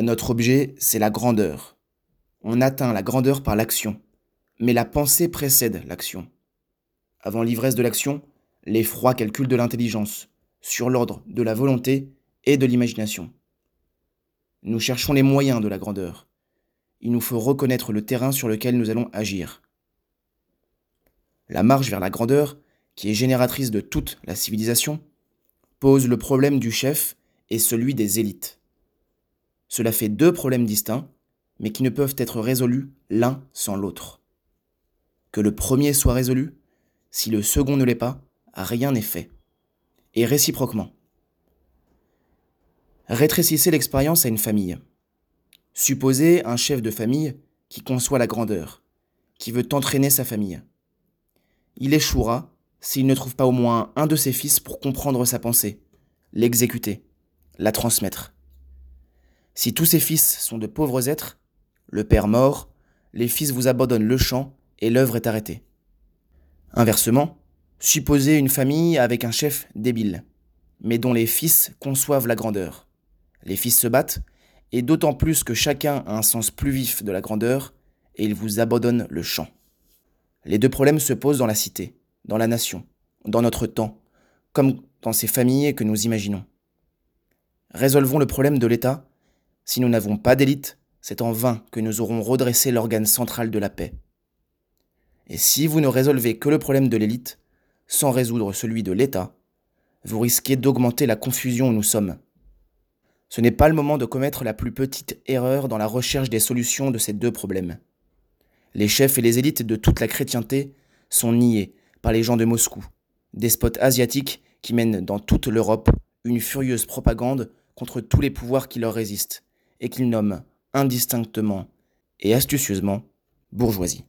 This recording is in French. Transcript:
Notre objet, c'est la grandeur. On atteint la grandeur par l'action, mais la pensée précède l'action. Avant l'ivresse de l'action, l'effroi calcul de l'intelligence, sur l'ordre de la volonté et de l'imagination. Nous cherchons les moyens de la grandeur. Il nous faut reconnaître le terrain sur lequel nous allons agir. La marche vers la grandeur, qui est génératrice de toute la civilisation, pose le problème du chef et celui des élites. Cela fait deux problèmes distincts, mais qui ne peuvent être résolus l'un sans l'autre. Que le premier soit résolu, si le second ne l'est pas, rien n'est fait. Et réciproquement. Rétrécissez l'expérience à une famille. Supposez un chef de famille qui conçoit la grandeur, qui veut entraîner sa famille. Il échouera s'il ne trouve pas au moins un de ses fils pour comprendre sa pensée, l'exécuter, la transmettre. Si tous ses fils sont de pauvres êtres, le père mort, les fils vous abandonnent le champ et l'œuvre est arrêtée. Inversement, supposez une famille avec un chef débile, mais dont les fils conçoivent la grandeur. Les fils se battent, et d'autant plus que chacun a un sens plus vif de la grandeur, et ils vous abandonnent le champ. Les deux problèmes se posent dans la cité, dans la nation, dans notre temps, comme dans ces familles que nous imaginons. Résolvons le problème de l'État. Si nous n'avons pas d'élite, c'est en vain que nous aurons redressé l'organe central de la paix. Et si vous ne résolvez que le problème de l'élite, sans résoudre celui de l'État, vous risquez d'augmenter la confusion où nous sommes. Ce n'est pas le moment de commettre la plus petite erreur dans la recherche des solutions de ces deux problèmes. Les chefs et les élites de toute la chrétienté sont niés par les gens de Moscou, despotes asiatiques qui mènent dans toute l'Europe une furieuse propagande contre tous les pouvoirs qui leur résistent et qu'ils nomment indistinctement et astucieusement bourgeoisie.